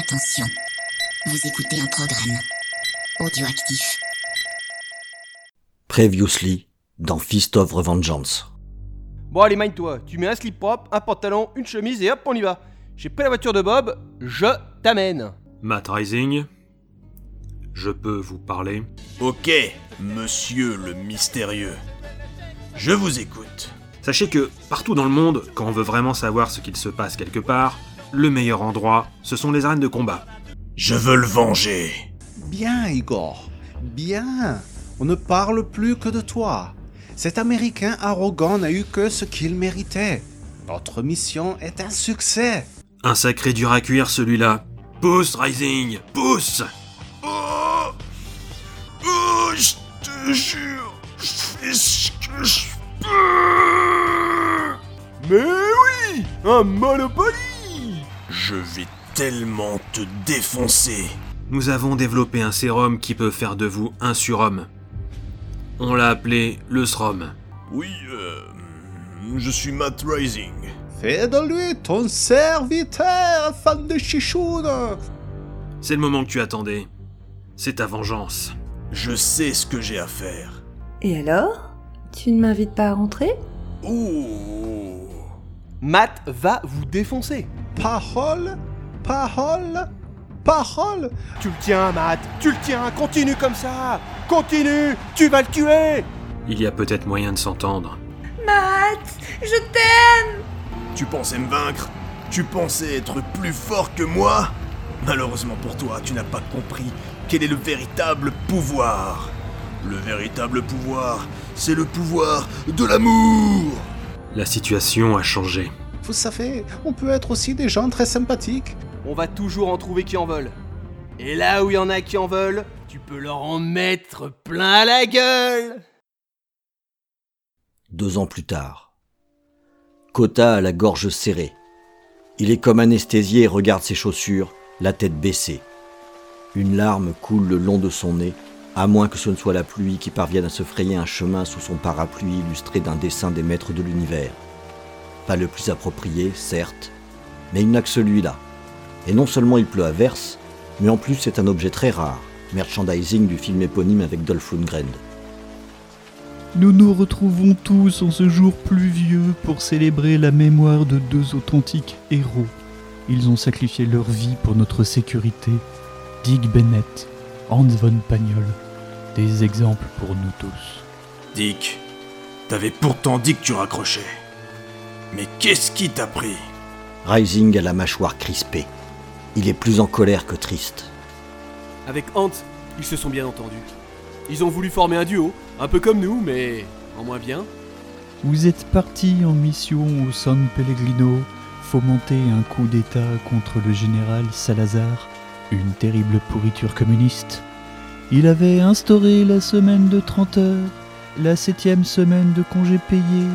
Attention, vous écoutez un programme audioactif. Previously dans Fist of Revengeance. Bon allez, mind-toi, tu mets un slip propre, un pantalon, une chemise et hop, on y va. J'ai pris la voiture de Bob, je t'amène. Matt Rising, je peux vous parler Ok, monsieur le mystérieux. Je vous écoute. Sachez que partout dans le monde, quand on veut vraiment savoir ce qu'il se passe quelque part, le meilleur endroit, ce sont les arènes de combat. Je veux le venger. Bien, Igor. Bien. On ne parle plus que de toi. Cet Américain arrogant n'a eu que ce qu'il méritait. Notre mission est un succès. Un sacré dur à cuire celui-là. Pousse, Rising, pousse Oh Oh, je te jure, je fais ce que je peux. Mais oui Un Monopoly Je vais tellement te défoncer. Nous avons développé un sérum qui peut faire de vous un surhomme. On l'a appelé le SROM. Oui, euh, je suis Matt Rising. Fais de lui ton serviteur, fan de chichoune. C'est le moment que tu attendais. C'est ta vengeance. Je sais ce que j'ai à faire. Et alors? Tu ne m'invites pas à rentrer? Ouh. Matt va vous défoncer. Parole, parole, parole. Tu le tiens, Matt, tu le tiens, continue comme ça Continue Tu vas le tuer Il y a peut-être moyen de s'entendre. Matt Je t'aime Tu pensais me vaincre Tu pensais être plus fort que moi Malheureusement pour toi, tu n'as pas compris quel est le véritable pouvoir. Le véritable pouvoir, c'est le pouvoir de l'amour. La situation a changé. Vous savez, on peut être aussi des gens très sympathiques. On va toujours en trouver qui en veulent. Et là où il y en a qui en veulent, tu peux leur en mettre plein la gueule Deux ans plus tard. Kota a la gorge serrée. Il est comme anesthésié et regarde ses chaussures, la tête baissée. Une larme coule le long de son nez, à moins que ce ne soit la pluie qui parvienne à se frayer un chemin sous son parapluie illustré d'un dessin des maîtres de l'univers. Pas le plus approprié, certes, mais il n'a que celui-là. Et non seulement il pleut à verse, mais en plus c'est un objet très rare, merchandising du film éponyme avec Dolph Lundgren. Nous nous retrouvons tous en ce jour pluvieux pour célébrer la mémoire de deux authentiques héros. Ils ont sacrifié leur vie pour notre sécurité. Dick Bennett, Hans von Pagnol. Des exemples pour nous tous. Dick, t'avais pourtant dit que tu raccrochais. Mais qu'est-ce qui t'a pris? Rising a la mâchoire crispée. Il est plus en colère que triste. Avec Hans, ils se sont bien entendus. Ils ont voulu former un duo, un peu comme nous, mais en moins bien. Vous êtes parti en mission au San Pellegrino, fomenter un coup d'État contre le général Salazar, une terrible pourriture communiste. Il avait instauré la semaine de 30 heures, la septième semaine de congés payés,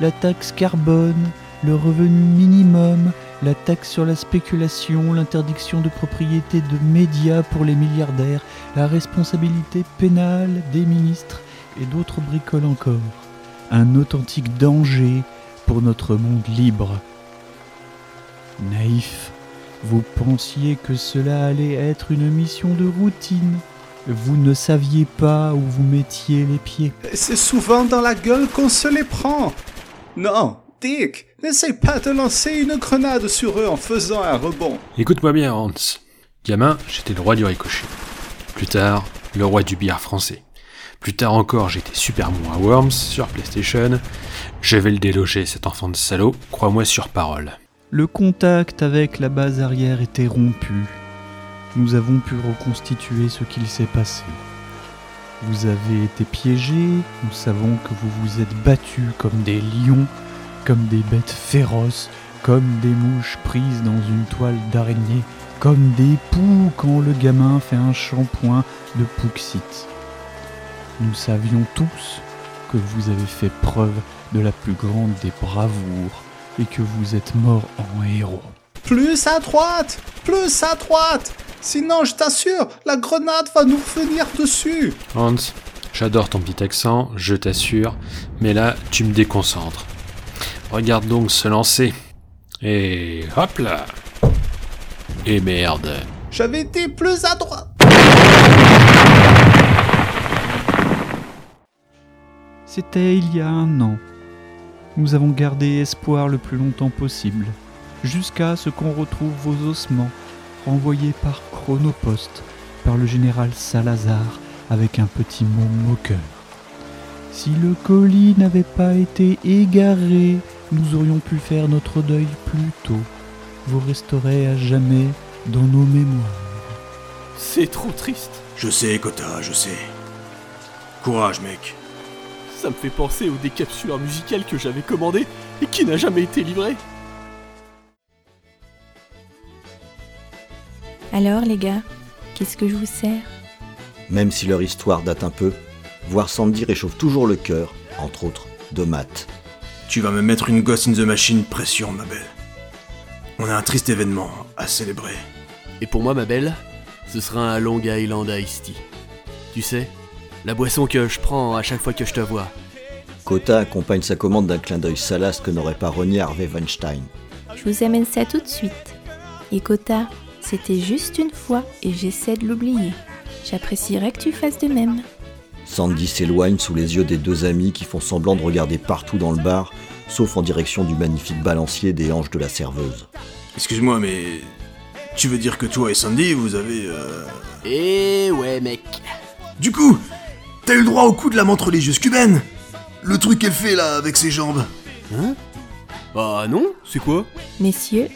la taxe carbone, le revenu minimum, la taxe sur la spéculation, l'interdiction de propriété de médias pour les milliardaires, la responsabilité pénale des ministres et d'autres bricoles encore. Un authentique danger pour notre monde libre. Naïf, vous pensiez que cela allait être une mission de routine. Vous ne saviez pas où vous mettiez les pieds. C'est souvent dans la gueule qu'on se les prend. Non, Dick, n'essaie pas de lancer une grenade sur eux en faisant un rebond. Écoute-moi bien, Hans. Gamin, j'étais le roi du ricochet. Plus tard, le roi du billard français. Plus tard encore, j'étais super bon à Worms sur PlayStation. Je vais le déloger, cet enfant de salaud, crois-moi sur parole. Le contact avec la base arrière était rompu. Nous avons pu reconstituer ce qu'il s'est passé. Vous avez été piégés, nous savons que vous vous êtes battus comme des lions, comme des bêtes féroces, comme des mouches prises dans une toile d'araignée, comme des poux quand le gamin fait un shampoing de pouxite. Nous savions tous que vous avez fait preuve de la plus grande des bravoures et que vous êtes mort en héros. Plus à droite Plus à droite Sinon, je t'assure, la grenade va nous revenir dessus Hans, j'adore ton petit accent, je t'assure, mais là, tu me déconcentres. Regarde donc se lancer. Et hop là Et merde. J'avais été plus à droite. C'était il y a un an. Nous avons gardé espoir le plus longtemps possible, jusqu'à ce qu'on retrouve vos ossements, renvoyés par chronopost, par le général Salazar, avec un petit mot moqueur. Si le colis n'avait pas été égaré, nous aurions pu faire notre deuil plus tôt. Vous resterez à jamais dans nos mémoires. C'est trop triste. Je sais, Kota, je sais. Courage, mec. Ça me fait penser au décapsuleur musical que j'avais commandé et qui n'a jamais été livré. Alors les gars, qu'est-ce que je vous sers? Même si leur histoire date un peu, voir Sandy réchauffe toujours le cœur, entre autres, de Matt. Tu vas me mettre une gosse in the machine pression, ma belle. On a un triste événement à célébrer. Et pour moi, ma belle, ce sera un Long Island Iced Tea. Tu sais, la boisson que je prends à chaque fois que je te vois. Kota accompagne sa commande d'un clin d'œil salace que n'aurait pas renié Harvey Weinstein. Je vous amène ça tout de suite. Et Kota, c'était juste une fois et j'essaie de l'oublier. J'apprécierais que tu fasses de même. Sandy s'éloigne sous les yeux des deux amis qui font semblant de regarder partout dans le bar, sauf en direction du magnifique balancier des hanches de la serveuse. Excuse-moi, mais. Tu veux dire que toi et Sandy, vous avez. euh, Eh ouais, mec. Du coup, t'as eu le droit au coup de la montre religieuse cubaine Le truc qu'elle fait là avec ses jambes. Hein? Bah non, c'est quoi? Messieurs,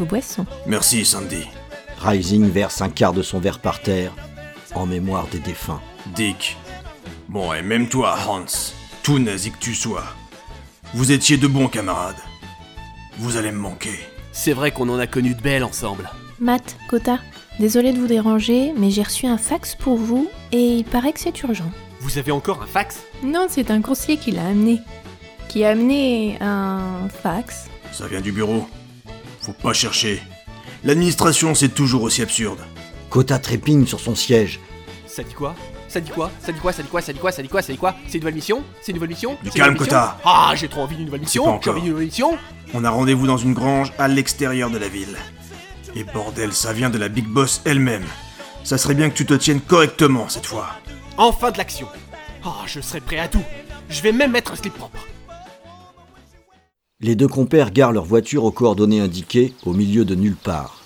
vos boissons. Merci, Sandy. Rising verse un quart de son verre par terre, en mémoire des défunts. Dick. Bon, et même toi, Hans, tout nazi que tu sois. Vous étiez de bons camarades. Vous allez me manquer. C'est vrai qu'on en a connu de belles ensemble. Matt, Kota, désolé de vous déranger, mais j'ai reçu un fax pour vous et il paraît que c'est urgent. Vous avez encore un fax? Non, c'est un conseiller qui l'a amené. Qui a amené un fax. Ça vient du bureau. Faut pas chercher. L'administration, c'est toujours aussi absurde. Kota trépigne sur son siège. Ça dit quoi? Ça dit quoi? Ça dit quoi? Ça dit quoi? Ça dit quoi? Ça dit quoi? Ça dit quoi? C'est une nouvelle mission? C'est une nouvelle mission? Du calme, Kota. Ah, j'ai trop envie d'une nouvelle mission J'ai encore. envie d'une nouvelle mission On a rendez-vous dans une grange à l'extérieur de la ville. Et bordel, ça vient de la Big Boss elle-même. Ça serait bien que tu te tiennes correctement cette fois. Enfin de l'action Ah, je serai prêt à tout Je vais même mettre un slip propre Les deux compères garent leur voiture aux coordonnées indiquées au milieu de nulle part.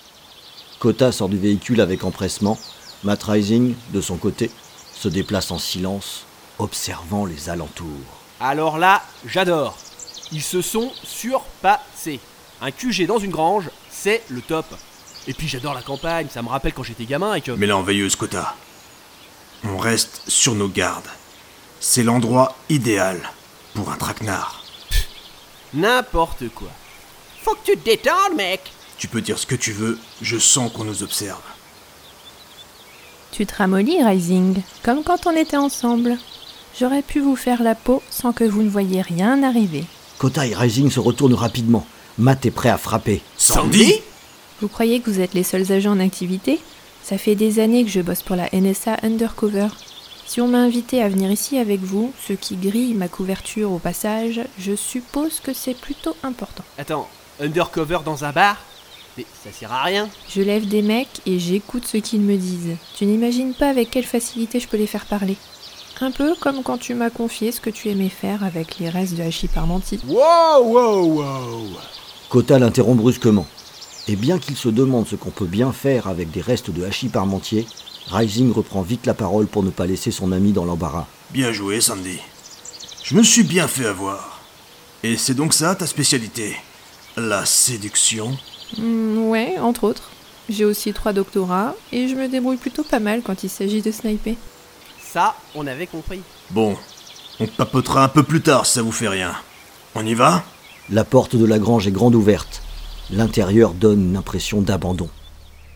Kota sort du véhicule avec empressement. Matt Rising, de son côté, se déplace en silence, observant les alentours. Alors là, j'adore Ils se sont surpassés Un QG dans une grange, c'est le top Et puis j'adore la campagne, ça me rappelle quand j'étais gamin et que... Mais là, en veilleuse, Kota. On reste sur nos gardes. C'est l'endroit idéal pour un traquenard. N'importe quoi Faut que tu te détendes, mec Tu peux dire ce que tu veux, je sens qu'on nous observe. Tu te ramollis, Rising, comme quand on était ensemble. J'aurais pu vous faire la peau sans que vous ne voyiez rien arriver. Kota et Rising se retournent rapidement. Matt est prêt à frapper. Sandy Vous croyez que vous êtes les seuls agents en activité? Ça fait des années que je bosse pour la NSA Undercover. Si on m'a invité à venir ici avec vous, ce qui grille ma couverture au passage, je suppose que c'est plutôt important. Attends, undercover dans un bar? Mais ça sert à rien Je lève des mecs et j'écoute ce qu'ils me disent. Tu n'imagines pas avec quelle facilité je peux les faire parler. Un peu comme quand tu m'as confié ce que tu aimais faire avec les restes de hachis parmentier. Wow, wow, wow Kota l'interrompt brusquement. Et bien qu'il se demande ce qu'on peut bien faire avec des restes de hachis parmentier, Rising reprend vite la parole pour ne pas laisser son ami dans l'embarras. Bien joué, Sandy. Je me suis bien fait avoir. Et c'est donc ça ta spécialité? La séduction? Hmm, ouais, entre autres. J'ai aussi trois doctorats et je me débrouille plutôt pas mal quand il s'agit de sniper. Ça, on avait compris. Bon, on papotera un peu plus tard si ça vous fait rien. On y va? La porte de la grange est grande ouverte. L'intérieur donne une impression d'abandon.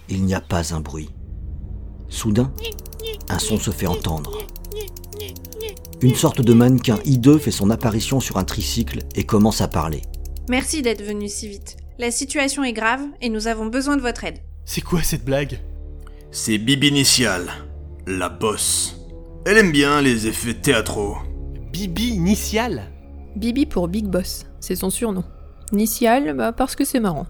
Il n'y a pas un bruit. Soudain, un son se fait entendre. Une sorte de mannequin hideux fait son apparition sur un tricycle et commence à parler. Merci d'être venu si vite. La situation est grave et nous avons besoin de votre aide. C'est quoi cette blague? C'est Bibi Initial, la bosse. Elle aime bien les effets théâtraux. Bibi initial? Bibi pour Big Boss, c'est son surnom. Initial, bah parce que c'est marrant.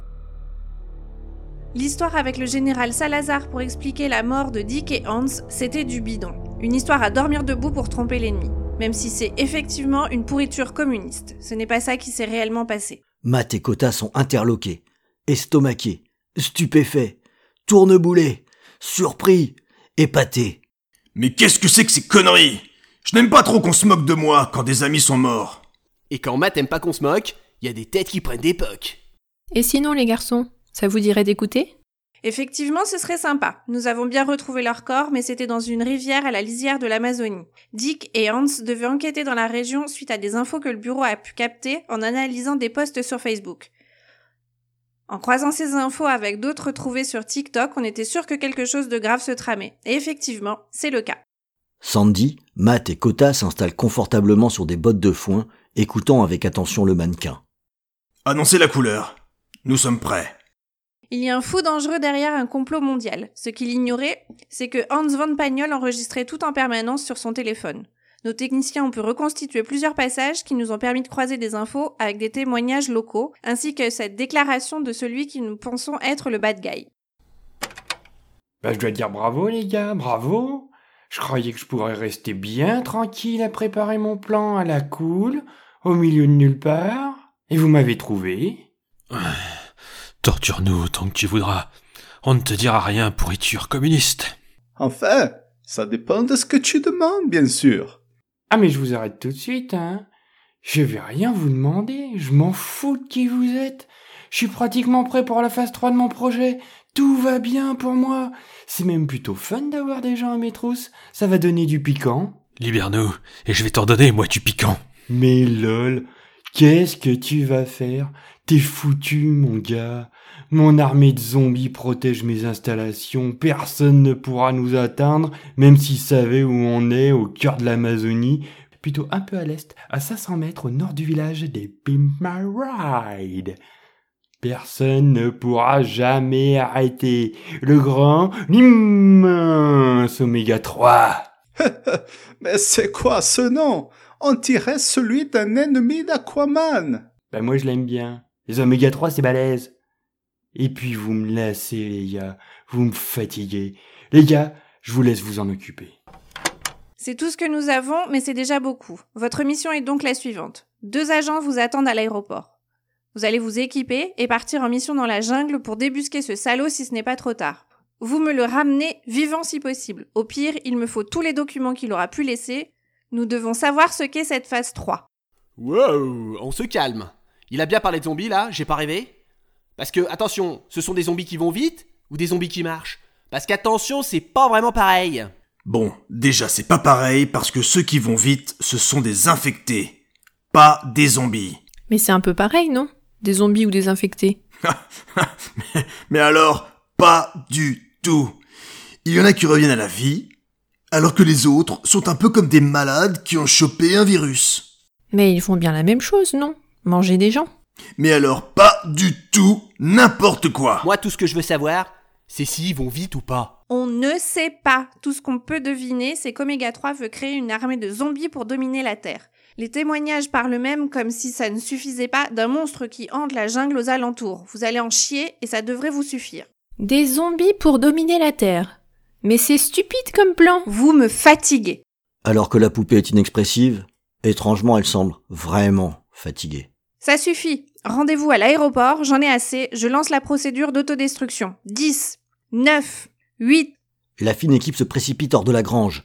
L'histoire avec le général Salazar pour expliquer la mort de Dick et Hans, c'était du bidon. Une histoire à dormir debout pour tromper l'ennemi. Même si c'est effectivement une pourriture communiste. Ce n'est pas ça qui s'est réellement passé. Matt et Kota sont interloqués, estomaqués, stupéfaits, tourneboulés, surpris, épatés. Mais qu'est-ce que c'est que ces conneries? Je n'aime pas trop qu'on se moque de moi quand des amis sont morts. Et quand Matt aime pas qu'on se moque, il y a des têtes qui prennent des pocs. Et sinon, les garçons, ça vous dirait d'écouter? Effectivement, ce serait sympa. Nous avons bien retrouvé leur corps, mais c'était dans une rivière à la lisière de l'Amazonie. Dick et Hans devaient enquêter dans la région suite à des infos que le bureau a pu capter en analysant des posts sur Facebook. En croisant ces infos avec d'autres trouvées sur TikTok, on était sûr que quelque chose de grave se tramait. Et effectivement, c'est le cas. Sandy, Matt et Kota s'installent confortablement sur des bottes de foin, écoutant avec attention le mannequin. Annoncez la couleur. Nous sommes prêts. Il y a un fou dangereux derrière un complot mondial. Ce qu'il ignorait, c'est que Hans von Pagnol enregistrait tout en permanence sur son téléphone. Nos techniciens ont pu reconstituer plusieurs passages qui nous ont permis de croiser des infos avec des témoignages locaux, ainsi que cette déclaration de celui qui nous pensons être le bad guy. Bah, je dois dire bravo, les gars, bravo. Je croyais que je pourrais rester bien tranquille à préparer mon plan à la cool, au milieu de nulle part. Et vous m'avez trouvé. Torture-nous tant que tu voudras. On ne te dira rien, pourriture communiste. Enfin, ça dépend de ce que tu demandes, bien sûr. Ah, mais je vous arrête tout de suite, hein. Je vais rien vous demander. Je m'en fous de qui vous êtes. Je suis pratiquement prêt pour la phase 3 de mon projet. Tout va bien pour moi. C'est même plutôt fun d'avoir des gens à mes trousses. Ça va donner du piquant. Libère-nous, et je vais t'en donner, moi, du piquant. Mais lol, qu'est-ce que tu vas faire? T'es foutu, mon gars. Mon armée de zombies protège mes installations. Personne ne pourra nous atteindre, même s'ils savaient où on est, au cœur de l'Amazonie. Plutôt un peu à l'est, à 500 mètres au nord du village des Pimp My Ride. Personne ne pourra jamais arrêter le grand, l'immense Oméga 3. Mais c'est quoi ce nom? On dirait celui d'un ennemi d'Aquaman. Ben moi je l'aime bien. Les Oméga 3 c'est balèze. Et puis vous me laissez les gars, vous me fatiguez. Les gars, je vous laisse vous en occuper. C'est tout ce que nous avons, mais c'est déjà beaucoup. Votre mission est donc la suivante. Deux agents vous attendent à l'aéroport. Vous allez vous équiper et partir en mission dans la jungle pour débusquer ce salaud si ce n'est pas trop tard. Vous me le ramenez vivant si possible. Au pire, il me faut tous les documents qu'il aura pu laisser. Nous devons savoir ce qu'est cette phase 3. Wow, on se calme. Il a bien parlé de zombies là, j'ai pas rêvé Parce que, attention, ce sont des zombies qui vont vite ou des zombies qui marchent? Parce qu'attention, c'est pas vraiment pareil. Bon, déjà c'est pas pareil parce que ceux qui vont vite, ce sont des infectés, pas des zombies. Mais c'est un peu pareil, non? Des zombies ou des infectés mais, mais alors, pas du tout. Il y en a qui reviennent à la vie, alors que les autres sont un peu comme des malades qui ont chopé un virus. Mais ils font bien la même chose, non? Manger des gens Mais alors pas du tout n'importe quoi. Moi, tout ce que je veux savoir, c'est s'ils vont vite ou pas. On ne sait pas. Tout ce qu'on peut deviner, c'est qu'Oméga 3 veut créer une armée de zombies pour dominer la Terre. Les témoignages parlent même comme si ça ne suffisait pas d'un monstre qui hante la jungle aux alentours. Vous allez en chier et ça devrait vous suffire. Des zombies pour dominer la Terre. Mais c'est stupide comme plan. Vous me fatiguez. Alors que la poupée est inexpressive, étrangement elle semble vraiment fatiguée. Ça suffit. Rendez-vous à l'aéroport, j'en ai assez, je lance la procédure d'autodestruction. 10, 9, 8. La fine équipe se précipite hors de la grange.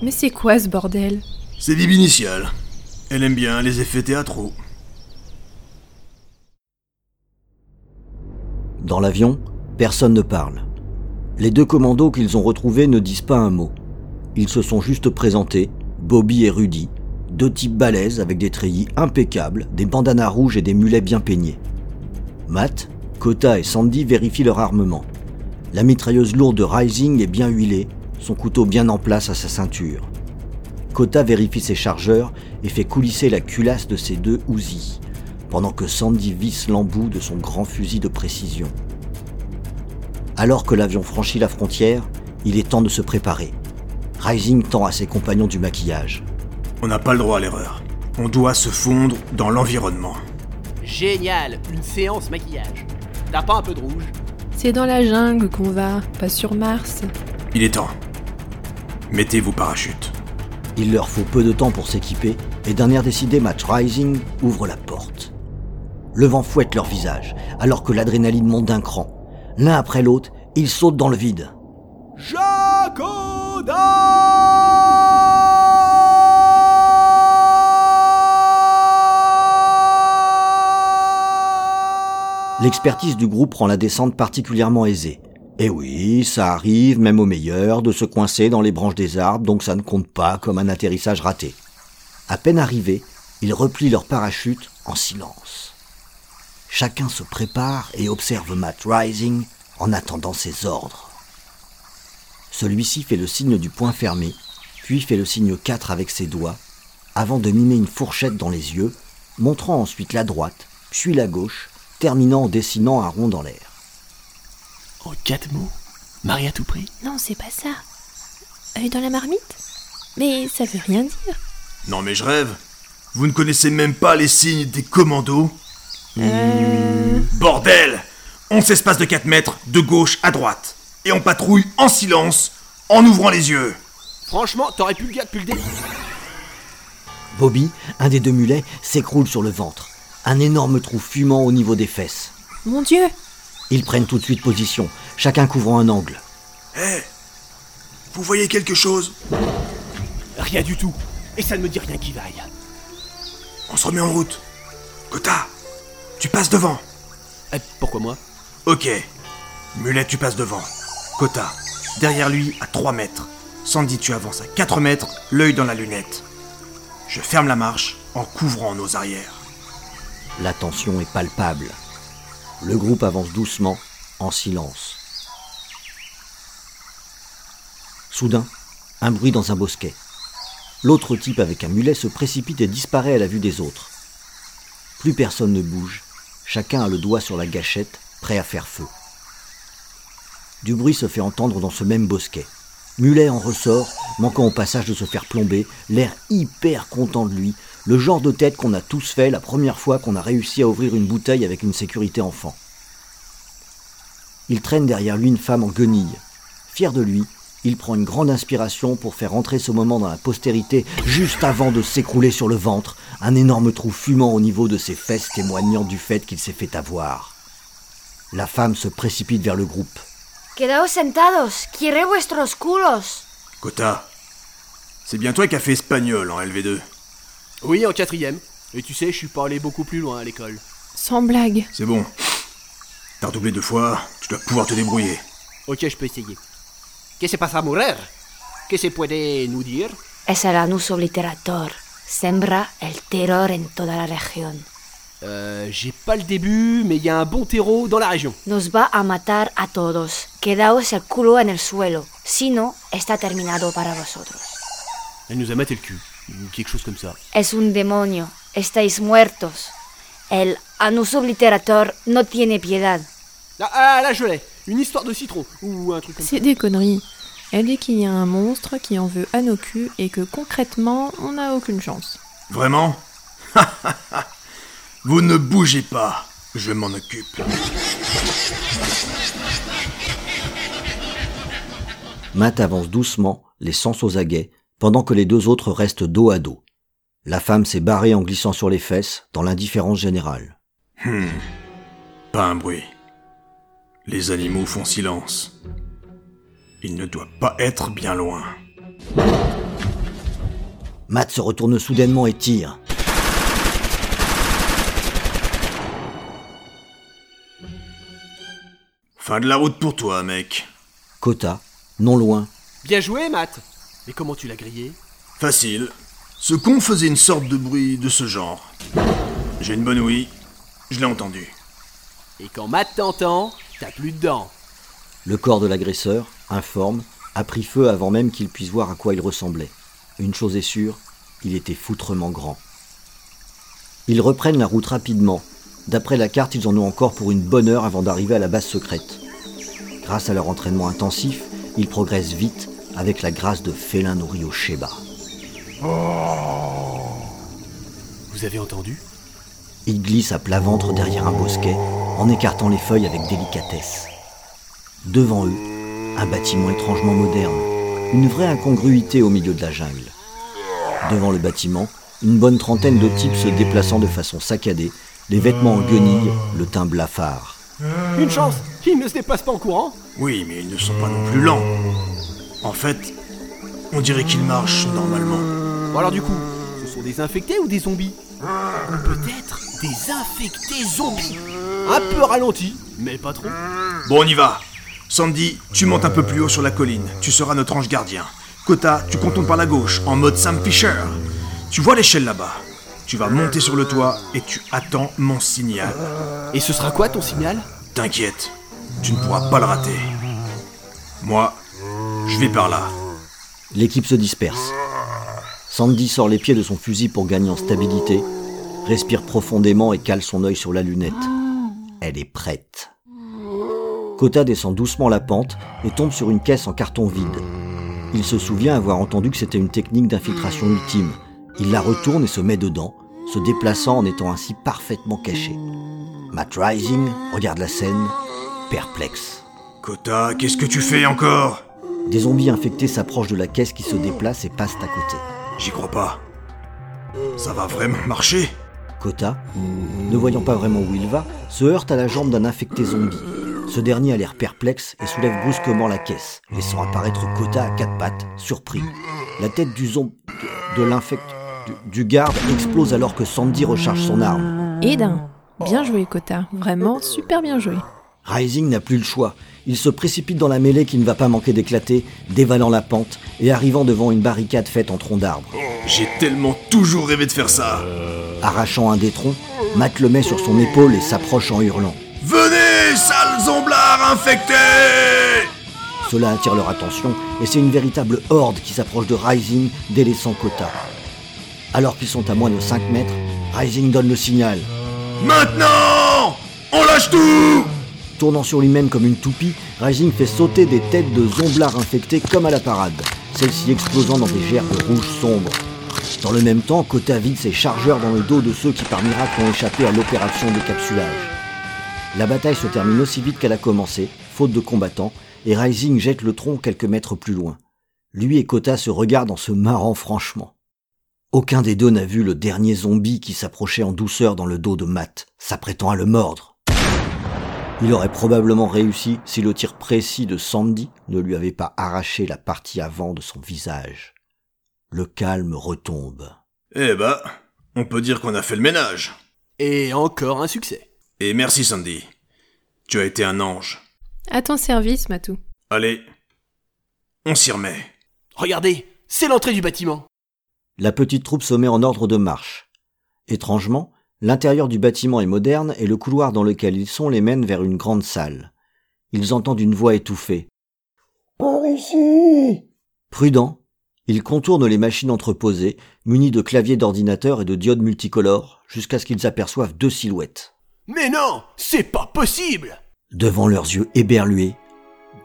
Mais c'est quoi ce bordel? C'est Bibi Initial. Elle aime bien les effets théâtraux. Dans l'avion, personne ne parle. Les deux commandos qu'ils ont retrouvés ne disent pas un mot. Ils se sont juste présentés, Bobby et Rudy, deux types balèzes avec des treillis impeccables, des bandanas rouges et des mulets bien peignés. Matt, Kota et Sandy vérifient leur armement. La mitrailleuse lourde de Rising est bien huilée, son couteau bien en place à sa ceinture. Kota vérifie ses chargeurs et fait coulisser la culasse de ses deux Uzi, pendant que Sandy visse l'embout de son grand fusil de précision. Alors que l'avion franchit la frontière, il est temps de se préparer. Rising tend à ses compagnons du maquillage. On n'a pas le droit à l'erreur. On doit se fondre dans l'environnement. Génial, une séance maquillage. T'as pas un peu de rouge? C'est dans la jungle qu'on va, pas sur Mars. Il est temps. Mettez vos parachutes. Il leur faut peu de temps pour s'équiper, et d'un air décidé, Matt Rising ouvre la porte. Le vent fouette leur visage, alors que l'adrénaline monte d'un cran. L'un après l'autre, ils sautent dans le vide. L'expertise du groupe rend la descente particulièrement aisée. Et oui, ça arrive, même aux meilleurs, de se coincer dans les branches des arbres, donc ça ne compte pas comme un atterrissage raté. À peine arrivés, ils replient leur parachute en silence. Chacun se prépare et observe Matt Rising en attendant ses ordres. Celui-ci fait le signe du poing fermé, puis fait le signe 4 avec ses doigts, avant de mimer une fourchette dans les yeux, montrant ensuite la droite, puis la gauche, terminant en dessinant un rond dans l'air. En quatre mots Marie à tout prix Non, c'est pas ça. Œil dans la marmite Mais ça veut rien dire. Non mais je rêve. Vous ne connaissez même pas les signes des commandos Euh... Bordel On s'espace de 4 mètres, de gauche à droite. Et on patrouille en silence, en ouvrant les yeux. Franchement, t'aurais pu le gars depuis le début. Bobby, un des deux mulets, s'écroule sur le ventre. Un énorme trou fumant au niveau des fesses. Mon Dieu Ils prennent tout de suite position, chacun couvrant un angle. Hé Vous voyez quelque chose? Rien du tout. Et ça ne me dit rien qui vaille. On se remet en route. Kota, tu passes devant. Eh, pourquoi moi? Ok. Mulet, tu passes devant. Kota, derrière lui à 3 mètres. Sandy, tu avances à 4 mètres, l'œil dans la lunette. Je ferme la marche en couvrant nos arrières. La tension est palpable. Le groupe avance doucement, en silence. Soudain, un bruit dans un bosquet. L'autre type avec un mulet se précipite et disparaît à la vue des autres. Plus personne ne bouge, chacun a le doigt sur la gâchette, prêt à faire feu. Du bruit se fait entendre dans ce même bosquet. Mulet en ressort, manquant au passage de se faire plomber, l'air hyper content de lui, le genre de tête qu'on a tous fait la première fois qu'on a réussi à ouvrir une bouteille avec une sécurité enfant. Il traîne derrière lui une femme en guenille. Fier de lui, il prend une grande inspiration pour faire entrer ce moment dans la postérité juste avant de s'écrouler sur le ventre, un énorme trou fumant au niveau de ses fesses témoignant du fait qu'il s'est fait avoir. La femme se précipite vers le groupe. Quedaos sentados, quiere vuestros culos. Kota, c'est bien toi qui as fait espagnol en LV2. Oui, en quatrième. Et tu sais, je suis pas allé beaucoup plus loin à l'école. Sans blague. C'est bon. T'as redoublé deux fois, tu dois pouvoir te débrouiller. Ok, je peux essayer. ¿Qué se pasa, mujer? ¿Qué se puede nous dire Es el anus obliterator. Sembra el terror en toda la región. Euh, j'ai pas le début, mais il y a un bon terreau dans la région. Nos va a matar a todos. Quedaos el culo en el suelo. Si no, está terminado para vosotros. Elle nous a maté le cul. Ou quelque chose comme ça. Es un demonio. Estáis muertos. El anus obliterator no tiene piedad. Ah, ah, là, je l'ai. Une histoire de citron. Ou un truc comme ça. C'est des conneries. Elle dit qu'il y a un monstre qui en veut à nos culs et que concrètement, on n'a aucune chance. Vraiment? Vous ne bougez pas, je m'en occupe. Matt avance doucement, les sens aux aguets, pendant que les deux autres restent dos à dos. La femme s'est barrée en glissant sur les fesses, dans l'indifférence générale. Hmm. Pas un bruit. Les animaux font silence. Il ne doit pas être bien loin. Matt se retourne soudainement et tire. Fin de la route pour toi, mec. Kota, non loin, Bien joué, Matt. Mais comment tu l'as grillé? Facile. Ce con faisait une sorte de bruit de ce genre. J'ai une bonne ouïe. Je l'ai entendu. Et quand Matt t'entend, t'as plus de dents. le corps de l'agresseur, informe, a pris feu avant même qu'il puisse voir à quoi il ressemblait. Une chose est sûre, il était foutrement grand. Ils reprennent la route rapidement. D'après la carte, ils en ont encore pour une bonne heure avant d'arriver à la base secrète. Grâce à leur entraînement intensif, ils progressent vite avec la grâce de félins nourris au Sheba. Vous avez entendu? Il glisse à plat ventre derrière un bosquet, en écartant les feuilles avec délicatesse. Devant eux, un bâtiment étrangement moderne, une vraie incongruité au milieu de la jungle. Devant le bâtiment, une bonne trentaine de types se déplaçant de façon saccadée, les vêtements en guenilles, le teint blafard. Une chance Ils ne se déplacent pas en courant Oui, mais ils ne sont pas non plus lents. En fait, on dirait qu'ils marchent normalement. Bon alors du coup, ce sont des infectés ou des zombies? Ou peut-être des infectés zombies Un peu ralentis, mais pas trop. Bon, on y va. Sandy, tu montes un peu plus haut sur la colline. Tu seras notre ange gardien. Kota, tu contournes par la gauche, en mode Sam Fisher. Tu vois l'échelle là-bas. Tu vas monter sur le toit et tu attends mon signal. Et ce sera quoi ton signal? T'inquiète, tu ne pourras pas le rater. Moi, je vais par là. L'équipe se disperse. Sandy sort les pieds de son fusil pour gagner en stabilité, respire profondément et cale son œil sur la lunette. Elle est prête. Kota descend doucement la pente et tombe sur une caisse en carton vide. Il se souvient avoir entendu que c'était une technique d'infiltration ultime. Il la retourne et se met dedans, se déplaçant en étant ainsi parfaitement caché. Matt Rising regarde la scène, perplexe. Kota, qu'est-ce que tu fais encore? Des zombies infectés s'approchent de la caisse qui se déplace et passent à côté. J'y crois pas. Ça va vraiment marcher? Kota, ne voyant pas vraiment où il va, se heurte à la jambe d'un infecté zombie. Ce dernier a l'air perplexe et soulève brusquement la caisse, laissant apparaître Kota à quatre pattes, surpris. La tête du zombie de l'infect du, du garde explose alors que Sandy recharge son arme. Et d'un. Bien joué, Kota. Vraiment super bien joué. Rising n'a plus le choix. Il se précipite dans la mêlée qui ne va pas manquer d'éclater, dévalant la pente et arrivant devant une barricade faite en troncs d'arbres. J'ai tellement toujours rêvé de faire ça. Arrachant un des troncs, Matt le met sur son épaule et s'approche en hurlant. Venez, sales zomblards infectés Cela attire leur attention et c'est une véritable horde qui s'approche de Rising, délaissant Kota. Alors qu'ils sont à moins de 5 mètres, Rising donne le signal. Maintenant On lâche tout Tournant sur lui-même comme une toupie, Rising fait sauter des têtes de zomblards infectés comme à la parade, celles-ci explosant dans des gerbes rouges sombres. Dans le même temps, Kota vide ses chargeurs dans le dos de ceux qui par miracle ont échappé à l'opération de capsulage. La bataille se termine aussi vite qu'elle a commencé, faute de combattants, et Rising jette le tronc quelques mètres plus loin. Lui et Kota se regardent en se marrant franchement. Aucun des deux n'a vu le dernier zombie qui s'approchait en douceur dans le dos de Matt, s'apprêtant à le mordre. Il aurait probablement réussi si le tir précis de Sandy ne lui avait pas arraché la partie avant de son visage. Le calme retombe. Eh bah, on peut dire qu'on a fait le ménage. Et encore un succès. Et merci Sandy. Tu as été un ange. À ton service, Matou. Allez, on s'y remet. Regardez, c'est l'entrée du bâtiment. La petite troupe se met en ordre de marche. Étrangement, l'intérieur du bâtiment est moderne et le couloir dans lequel ils sont les mène vers une grande salle. Ils entendent une voix étouffée. Par ici Prudent, ils contournent les machines entreposées, munies de claviers d'ordinateur et de diodes multicolores, jusqu'à ce qu'ils aperçoivent deux silhouettes. Mais non, c'est pas possible Devant leurs yeux éberlués,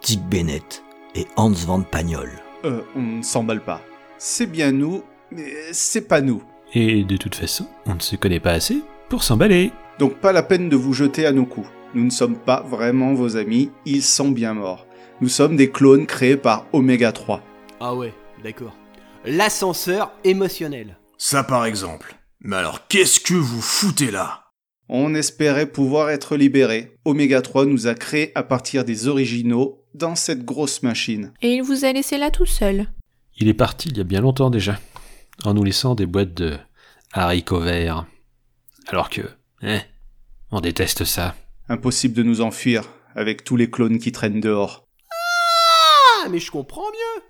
Dick Bennett et Hans Van Pagnol. Euh, on ne s'emballe pas. C'est bien nous, mais c'est pas nous. Et de toute façon, on ne se connaît pas assez pour s'emballer. Donc pas la peine de vous jeter à nos coups. Nous ne sommes pas vraiment vos amis, ils sont bien morts. Nous sommes des clones créés par Oméga 3. Ah ouais, d'accord. L'ascenseur émotionnel. Ça par exemple. Mais alors qu'est-ce que vous foutez là? On espérait pouvoir être libérés. Oméga 3 nous a créés à partir des originaux dans cette grosse machine. Et il vous a laissé là tout seul. Il est parti il y a bien longtemps déjà, en nous laissant des boîtes de haricots verts. Alors que, hein, on déteste ça. Impossible de nous enfuir avec tous les clones qui traînent dehors. Ah, mais je comprends mieux.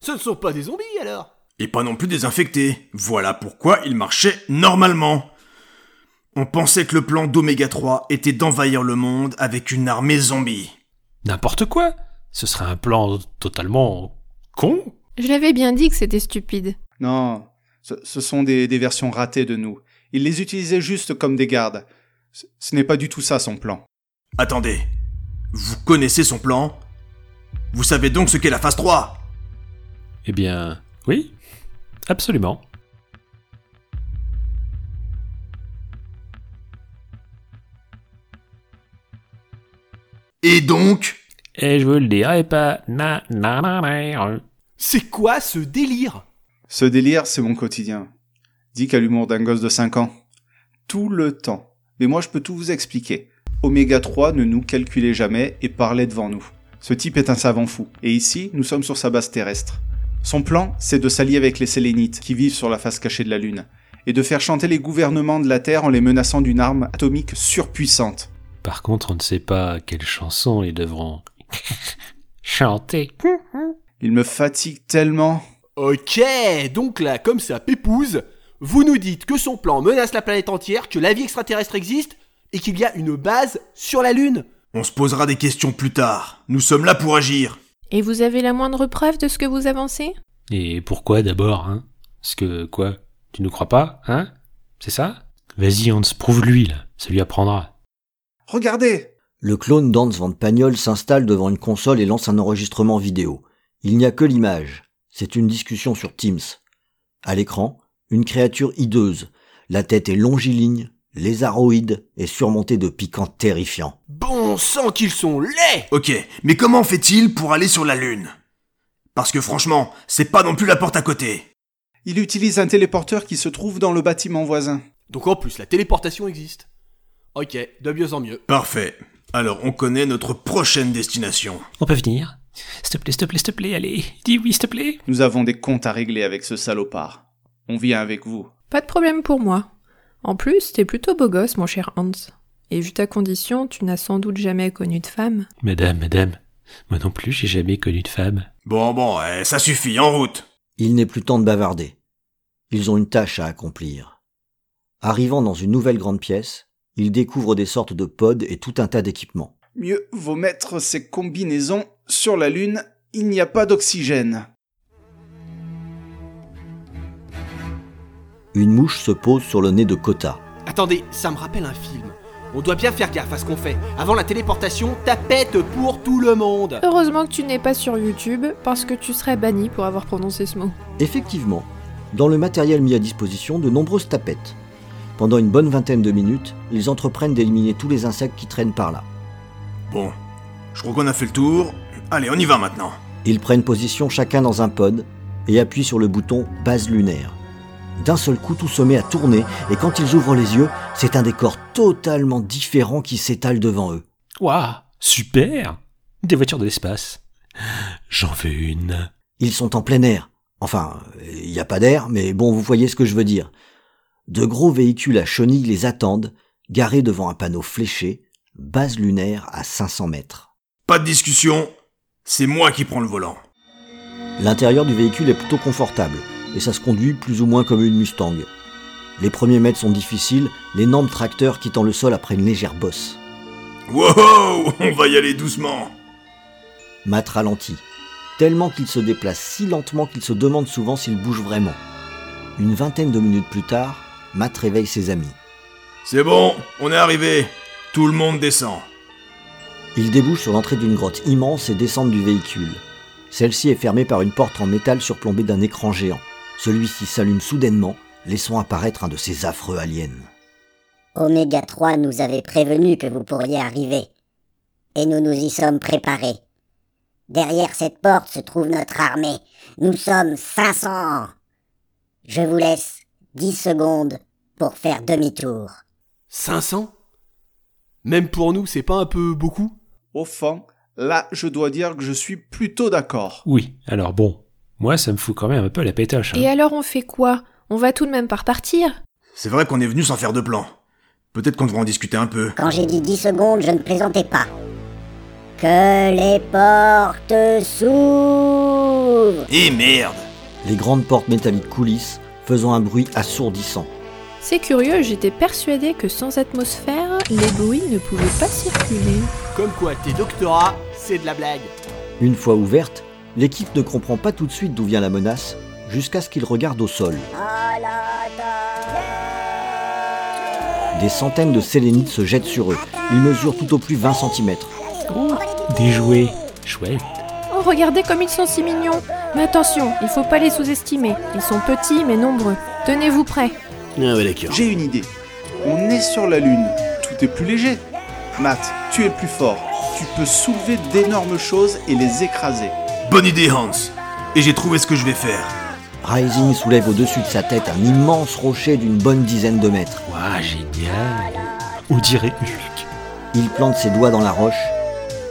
Ce ne sont pas des zombies alors. Et pas non plus des infectés. Voilà pourquoi il marchait normalement. On pensait que le plan d'Oméga 3 était d'envahir le monde avec une armée zombie. N'importe quoi Ce serait un plan totalement con Je l'avais bien dit que c'était stupide. Non, ce, sont des, versions ratées de nous. Il les utilisait juste comme des gardes. Ce, n'est pas du tout ça son plan. Attendez, vous connaissez son plan? Vous savez donc ce qu'est la phase 3 Eh bien, oui, absolument. Et donc? Et je vous le dirai pas. Na, na. C'est quoi ce délire? Ce délire, c'est mon quotidien. Dick a l'humour d'un gosse de 5 ans. Tout le temps. Mais moi, je peux tout vous expliquer. Oméga 3 ne nous calculait jamais et parlait devant nous. Ce type est un savant fou. Et ici, nous sommes sur sa base terrestre. Son plan, c'est de s'allier avec les Sélénites qui vivent sur la face cachée de la Lune, et de faire chanter les gouvernements de la Terre en les menaçant d'une arme atomique surpuissante. Par contre, on ne sait pas quelle chanson ils devront chanter. Il me fatigue tellement. Ok, donc là, comme ça pépouse, vous nous dites que son plan menace la planète entière, que la vie extraterrestre existe, et qu'il y a une base sur la Lune. On se posera des questions plus tard. Nous sommes là pour agir. Et vous avez la moindre preuve de ce que vous avancez? Et pourquoi d'abord, hein? Parce que quoi? Tu ne crois pas, hein? C'est ça? Vas-y, Hans, prouve-lui, là. Ça lui apprendra. Regardez Le clone d'Hans Van Pagnol s'installe devant une console et lance un enregistrement vidéo. Il n'y a que l'image. C'est une discussion sur Teams. À l'écran, une créature hideuse. La tête est longiligne, lézaroïde et surmontée de piquants terrifiants. Bon sang qu'ils sont laids Ok, mais comment fait-il pour aller sur la Lune? Parce que franchement, c'est pas non plus la porte à côté. Il utilise un téléporteur qui se trouve dans le bâtiment voisin. Donc en plus, la téléportation existe. Ok, de mieux en mieux. Parfait. Alors on connaît notre prochaine destination. On peut venir S'il te plaît, s'il te plaît, s'il te plaît, allez. Dis oui, s'il te plaît. Nous avons des comptes à régler avec ce salopard. On vient avec vous. Pas de problème pour moi. En plus, t'es plutôt beau gosse, mon cher Hans. Et vu ta condition, tu n'as sans doute jamais connu de femme. Madame, madame, moi non plus, j'ai jamais connu de femme. Bon, bon, eh, ça suffit, en route. Il n'est plus temps de bavarder. Ils ont une tâche à accomplir. Arrivant dans une nouvelle grande pièce, ils découvrent des sortes de pods et tout un tas d'équipements. Mieux vaut mettre ces combinaisons sur la Lune. Il n'y a pas d'oxygène. Une mouche se pose sur le nez de Kota. Attendez, ça me rappelle un film. On doit bien faire gaffe à ce qu'on fait. Avant la téléportation, tapette pour tout le monde. Heureusement que tu n'es pas sur YouTube, parce que tu serais banni pour avoir prononcé ce mot. Effectivement, dans le matériel mis à disposition, de nombreuses tapettes. Pendant une bonne vingtaine de minutes, ils entreprennent d'éliminer tous les insectes qui traînent par là. Bon, je crois qu'on a fait le tour. Allez, on y va maintenant. Ils prennent position chacun dans un pod et appuient sur le bouton base lunaire. D'un seul coup, tout se met à tourner et quand ils ouvrent les yeux, c'est un décor totalement différent qui s'étale devant eux. Waouh, super Des voitures de l'espace. J'en veux une. Ils sont en plein air. Enfin, il n'y a pas d'air, mais bon, vous voyez ce que je veux dire. De gros véhicules à chenilles les attendent, garés devant un panneau fléché, base lunaire à 500 mètres. Pas de discussion, c'est moi qui prends le volant. L'intérieur du véhicule est plutôt confortable, et ça se conduit plus ou moins comme une Mustang. Les premiers mètres sont difficiles, l'énorme tracteur quittant le sol après une légère bosse. Wow, on va y aller doucement. Matt ralentit, tellement qu'il se déplace si lentement qu'il se demande souvent s'il bouge vraiment. Une vingtaine de minutes plus tard, Matt réveille ses amis. C'est bon, on est arrivé. Tout le monde descend. Ils débouchent sur l'entrée d'une grotte immense et descendent du véhicule. Celle-ci est fermée par une porte en métal surplombée d'un écran géant. Celui-ci s'allume soudainement, laissant apparaître un de ces affreux aliens. Oméga 3 nous avait prévenu que vous pourriez arriver. Et nous nous y sommes préparés. Derrière cette porte se trouve notre armée. Nous sommes 500. Je vous laisse 10 secondes pour faire demi-tour. 500 Même pour nous, c'est pas un peu beaucoup? Au fond, là, je dois dire que je suis plutôt d'accord. Oui, alors bon, moi ça me fout quand même un peu la pétoche. hein. Et alors on fait quoi? On va tout de même pas repartir C'est vrai qu'on est venu sans faire de plan. Peut-être qu'on devrait en discuter un peu. Quand j'ai dit 10 secondes, je ne plaisantais pas. Que les portes s'ouvrent Eh merde Les grandes portes métalliques coulissent, faisant un bruit assourdissant. C'est curieux, j'étais persuadée que sans atmosphère, les bruits ne pouvaient pas circuler. Comme quoi, tes doctorats, c'est de la blague. Une fois ouverte, l'équipe ne comprend pas tout de suite d'où vient la menace, jusqu'à ce qu'ils regardent au sol. Des centaines de sélénites se jettent sur eux. Ils mesurent tout au plus 20 cm. Oh, des jouets. Chouette. Oh, regardez comme ils sont si mignons Mais attention, il faut pas les sous-estimer. Ils sont petits mais nombreux. Tenez-vous prêts. Ah ouais, d'accord. J'ai une idée. On est sur la Lune. Tout est plus léger. Matt, tu es le plus fort. Tu tu peux soulever d'énormes choses et les écraser. Bonne idée, Hans. Et j'ai trouvé ce que je vais faire. Rising soulève au-dessus de sa tête un immense rocher d'une bonne dizaine de mètres. Ouah, génial. On dirait Hulk? Il plante ses doigts dans la roche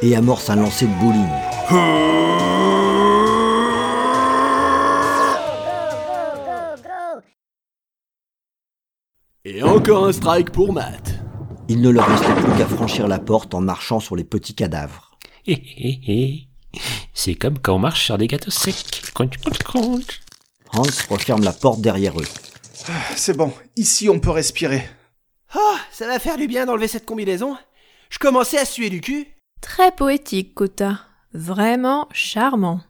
et amorce un lancer de bowling. Encore un strike pour Matt. Il ne leur reste plus qu'à franchir la porte en marchant sur les petits cadavres. Hé hé hé. C'est comme quand on marche sur des gâteaux secs. Crunch, crunch, crunch. Hans referme la porte derrière eux. C'est bon, ici on peut respirer. Ah, ça va faire du bien d'enlever cette combinaison. Je commençais à suer du cul. Très poétique, Kota. Vraiment charmant.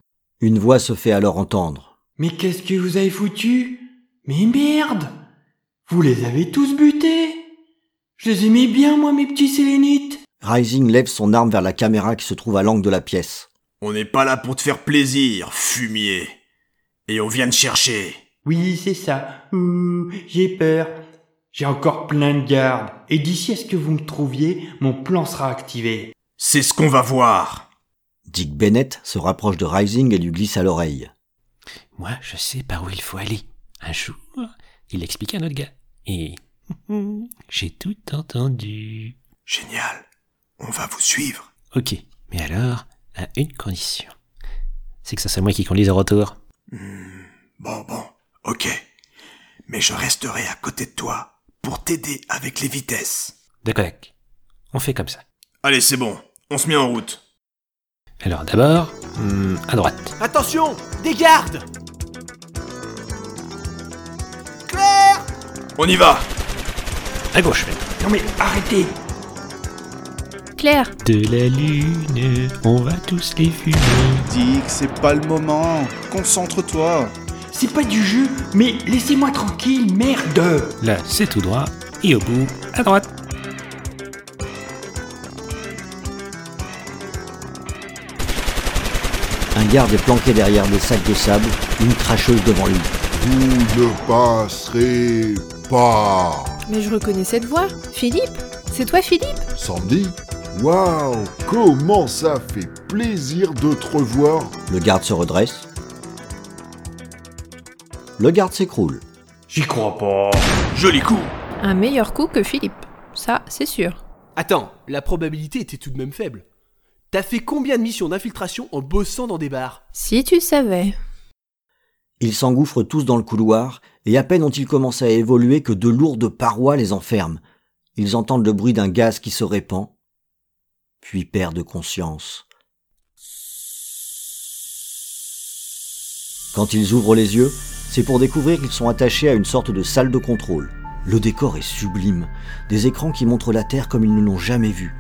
Une voix se fait alors entendre. Mais qu'est-ce que vous avez foutu? Mais merde Vous les avez tous butés Je les aimais bien, moi, mes petits sélénites Rising lève son arme vers la caméra qui se trouve à l'angle de la pièce. On n'est pas là pour te faire plaisir, fumier. Et on vient te chercher. Oui, c'est ça. Ouh, j'ai peur. J'ai encore plein de gardes. Et d'ici à ce que vous me trouviez, mon plan sera activé. C'est ce qu'on va voir. Dick Bennett se rapproche de Rising et lui glisse à l'oreille. Moi, je sais par où il faut aller. Un jour, il explique à notre gars. Et j'ai tout entendu. Génial. On va vous suivre. Ok, mais alors, à une condition. C'est que ça soit moi qui conduise au retour. Hmm, bon, bon, ok. Mais je resterai à côté de toi pour t'aider avec les vitesses. D'accord, on fait comme ça. Allez, c'est bon. On se met en route. Alors d'abord, hmm, à droite. Attention, des gardes On y va À gauche, mec. Non mais arrêtez Claire, De la lune, on va tous les fumer. Dick, c'est pas le moment. Concentre-toi. C'est pas du jeu, mais laissez-moi tranquille, merde Là, c'est tout droit. Et au bout, à droite. Un garde est planqué derrière des sacs de sable, une cracheuse devant lui. Vous ne passerez pas. mais je reconnais cette voix. Philippe C'est toi, Philippe? Sandy? Waouh Comment ça fait plaisir de te revoir Le garde se redresse. Le garde s'écroule. J'y crois pas. Joli coup Un meilleur coup que Philippe. Ça, c'est sûr. Attends, la probabilité était tout de même faible. T'as fait combien de missions d'infiltration en bossant dans des bars? Si tu savais. Ils s'engouffrent tous dans le couloir, et à peine ont-ils commencé à évoluer que de lourdes parois les enferment. Ils entendent le bruit d'un gaz qui se répand, puis perdent conscience. Quand ils ouvrent les yeux, c'est pour découvrir qu'ils sont attachés à une sorte de salle de contrôle. Le décor est sublime, des écrans qui montrent la Terre comme ils ne l'ont jamais vue.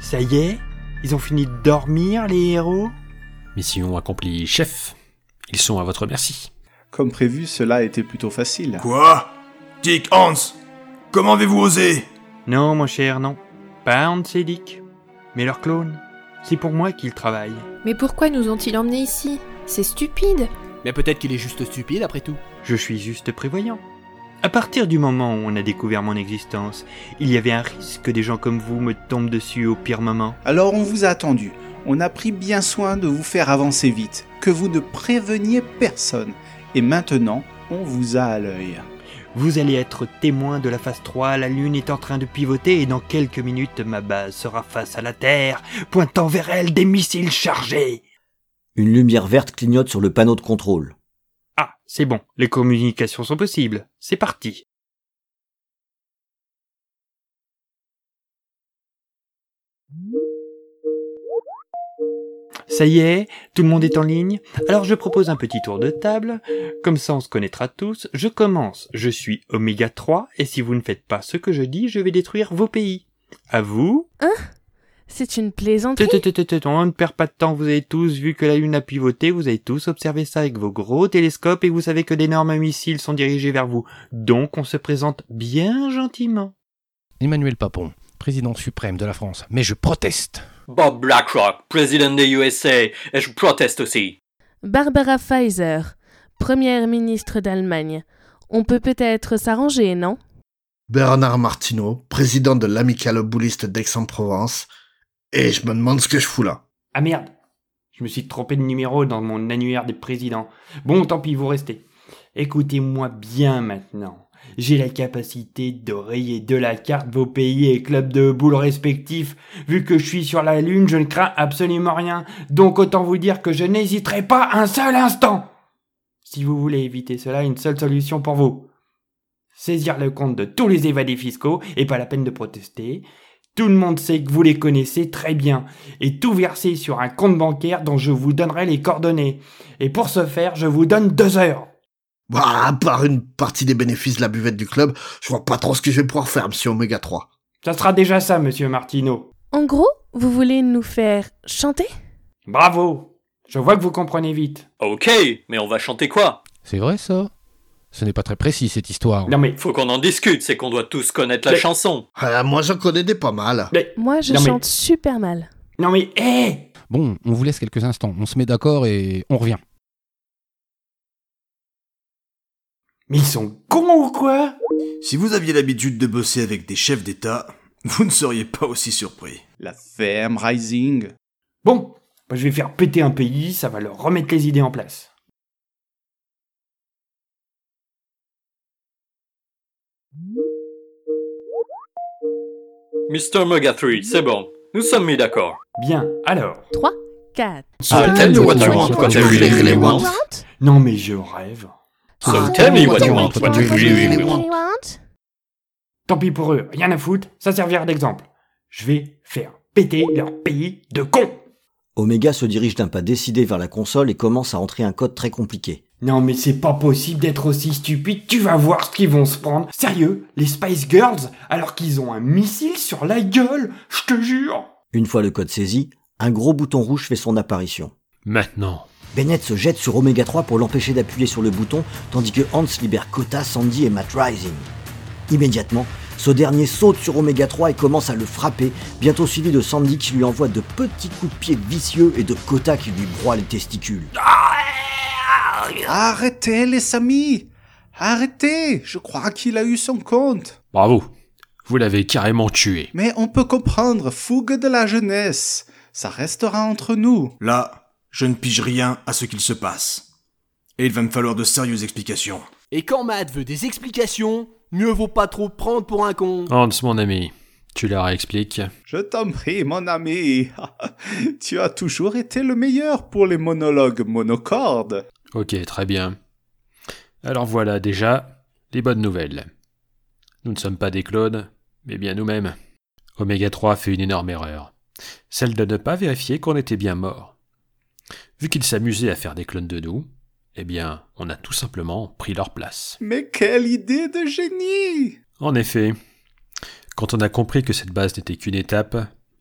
Ça y est Ils ont fini de dormir, les héros? Mission accomplie, chef. Ils sont à votre merci. Comme prévu, cela a été plutôt facile. Quoi? Dick, Hans Comment avez-vous osé? Non, mon cher, non. Pas Hans et Dick. Mais leur clone. C'est pour moi qu'ils travaillent. Mais pourquoi nous ont-ils emmenés ici? C'est stupide. Mais peut-être qu'il est juste stupide après tout. Je suis juste prévoyant. À partir du moment où on a découvert mon existence, il y avait un risque que des gens comme vous me tombent dessus au pire moment. Alors on vous a attendu. On a pris bien soin de vous faire avancer vite, que vous ne préveniez personne. Et maintenant, on vous a à l'œil. Vous allez être témoin de la phase 3, la Lune est en train de pivoter et dans quelques minutes ma base sera face à la Terre, pointant vers elle des missiles chargés. Une lumière verte clignote sur le panneau de contrôle. Ah, c'est bon, les communications sont possibles. C'est parti. Ça y est, tout le monde est en ligne. Alors je propose un petit tour de table. Comme ça on se connaîtra tous. Je commence. Je suis Oméga 3 et si vous ne faites pas ce que je dis, je vais détruire vos pays. À vous. Hein? C'est une plaisanterie? On ne perd pas de temps, vous avez tous vu que la Lune a pivoté, vous avez tous observé ça avec vos gros télescopes et vous savez que d'énormes missiles sont dirigés vers vous. Donc on se présente bien gentiment. Emmanuel Papon, président suprême de la France. Mais je proteste. Bob Blackrock, président des USA, et je proteste aussi. Barbara Pfizer, première ministre d'Allemagne. On peut peut-être s'arranger, non? Bernard Martineau, président de l'amicale bouliste d'Aix-en-Provence, Et je me demande ce que je fous là. Ah merde Je me suis trompé de numéro dans mon annuaire des présidents. Bon, tant pis, vous restez. Écoutez-moi bien maintenant. J'ai la capacité rayer de la carte vos pays et clubs de boules respectifs. Vu que je suis sur la Lune, je ne crains absolument rien. Donc autant vous dire que je n'hésiterai pas un seul instant. Si vous voulez éviter cela, une seule solution pour vous. Saisir le compte de tous les évadés fiscaux, et pas la peine de protester. Tout le monde sait que vous les connaissez très bien, et tout verser sur un compte bancaire dont je vous donnerai les coordonnées. Et pour ce faire, je vous donne deux heures. Bah, à part une partie des bénéfices de la buvette du club, je vois pas trop ce que je vais pouvoir faire, monsieur Oméga 3. Ça sera déjà ça, monsieur Martino. En gros, vous voulez nous faire chanter? Bravo Je vois que vous comprenez vite. Ok, mais on va chanter quoi? C'est vrai ça? Ce n'est pas très précis cette histoire. Non mais... Faut qu'on en discute, c'est qu'on doit tous connaître la Mais- chanson. Ah, moi, j'en connais des pas mal. Mais... Moi, je Non, mais- chante super mal. Non mais, hé Bon, on vous laisse quelques instants. On se met d'accord et on revient. Mais ils sont cons ou quoi? Si vous aviez l'habitude de bosser avec des chefs d'État, vous ne seriez pas aussi surpris. La ferme Rising. Bon, bah, je vais faire péter un pays, ça va leur remettre les idées en place. Mr. Mega 3, c'est bon. Nous sommes mis d'accord. Bien, alors. 3, 4. So tell me what you want, what you really, really want. Non mais je rêve. So tell me what you want, what you really, really want. Tant pis pour eux, rien à foutre, ça servira d'exemple. Je vais faire péter leur pays de cons. Omega se dirige d'un pas décidé vers la console et commence à entrer un code très compliqué. Non mais c'est pas possible d'être aussi stupide, tu vas voir ce qu'ils vont se prendre. Sérieux, les Spice Girls, alors qu'ils ont un missile sur la gueule, je te jure. Une fois le code saisi, un gros bouton rouge fait son apparition. Maintenant. Bennett se jette sur Omega 3 pour l'empêcher d'appuyer sur le bouton, tandis que Hans libère Kota, Sandy et Matt Rising. Immédiatement, ce dernier saute sur Omega 3 et commence à le frapper, bientôt suivi de Sandy qui lui envoie de petits coups de pied vicieux et de Kota qui lui broie les testicules. Arrêtez les amis Arrêtez Je crois qu'il a eu son compte. Bravo. Vous l'avez carrément tué. Mais on peut comprendre, fougue de la jeunesse. Ça restera entre nous. Là, je ne pige rien à ce qu'il se passe. Et il va me falloir de sérieuses explications. Et quand Matt veut des explications, mieux vaut pas trop prendre pour un con. Hans, mon ami, tu leur expliques. Je t'en prie, mon ami. tu as toujours été le meilleur pour les monologues monocordes. Ok, très bien. Alors voilà déjà les bonnes nouvelles. Nous ne sommes pas des clones, mais bien nous-mêmes. Oméga 3 fait une énorme erreur. Celle de ne pas vérifier qu'on était bien mort. Vu qu'ils s'amusaient à faire des clones de nous, eh bien, on a tout simplement pris leur place. Mais quelle idée de génie En effet, quand on a compris que cette base n'était qu'une étape,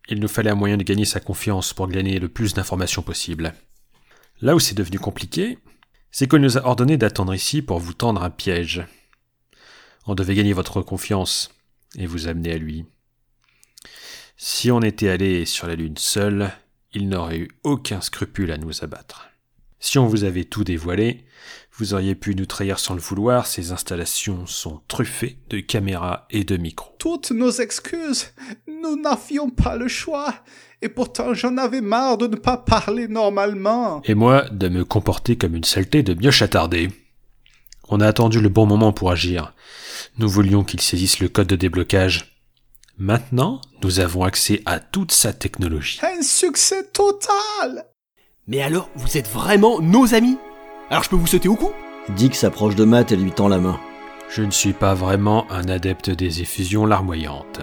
il nous fallait un moyen de gagner sa confiance pour glaner le plus d'informations possible. Là où c'est devenu compliqué, c'est qu'on nous a ordonné d'attendre ici pour vous tendre un piège. On devait gagner votre confiance et vous amener à lui. Si on était allé sur la Lune seul, il n'aurait eu aucun scrupule à nous abattre. Si on vous avait tout dévoilé, vous auriez pu nous trahir sans le vouloir, ces installations sont truffées de caméras et de micros. Toutes nos excuses. Nous n'avions pas le choix. Et pourtant j'en avais marre de ne pas parler normalement. Et moi, de me comporter comme une saleté de mioche attardée. On a attendu le bon moment pour agir. Nous voulions qu'il saisisse le code de déblocage. Maintenant, nous avons accès à toute sa technologie. Un succès total Mais alors, vous êtes vraiment nos amis? Alors je peux vous sauter au cou? Dick s'approche de Matt et lui tend la main. Je ne suis pas vraiment un adepte des effusions larmoyantes.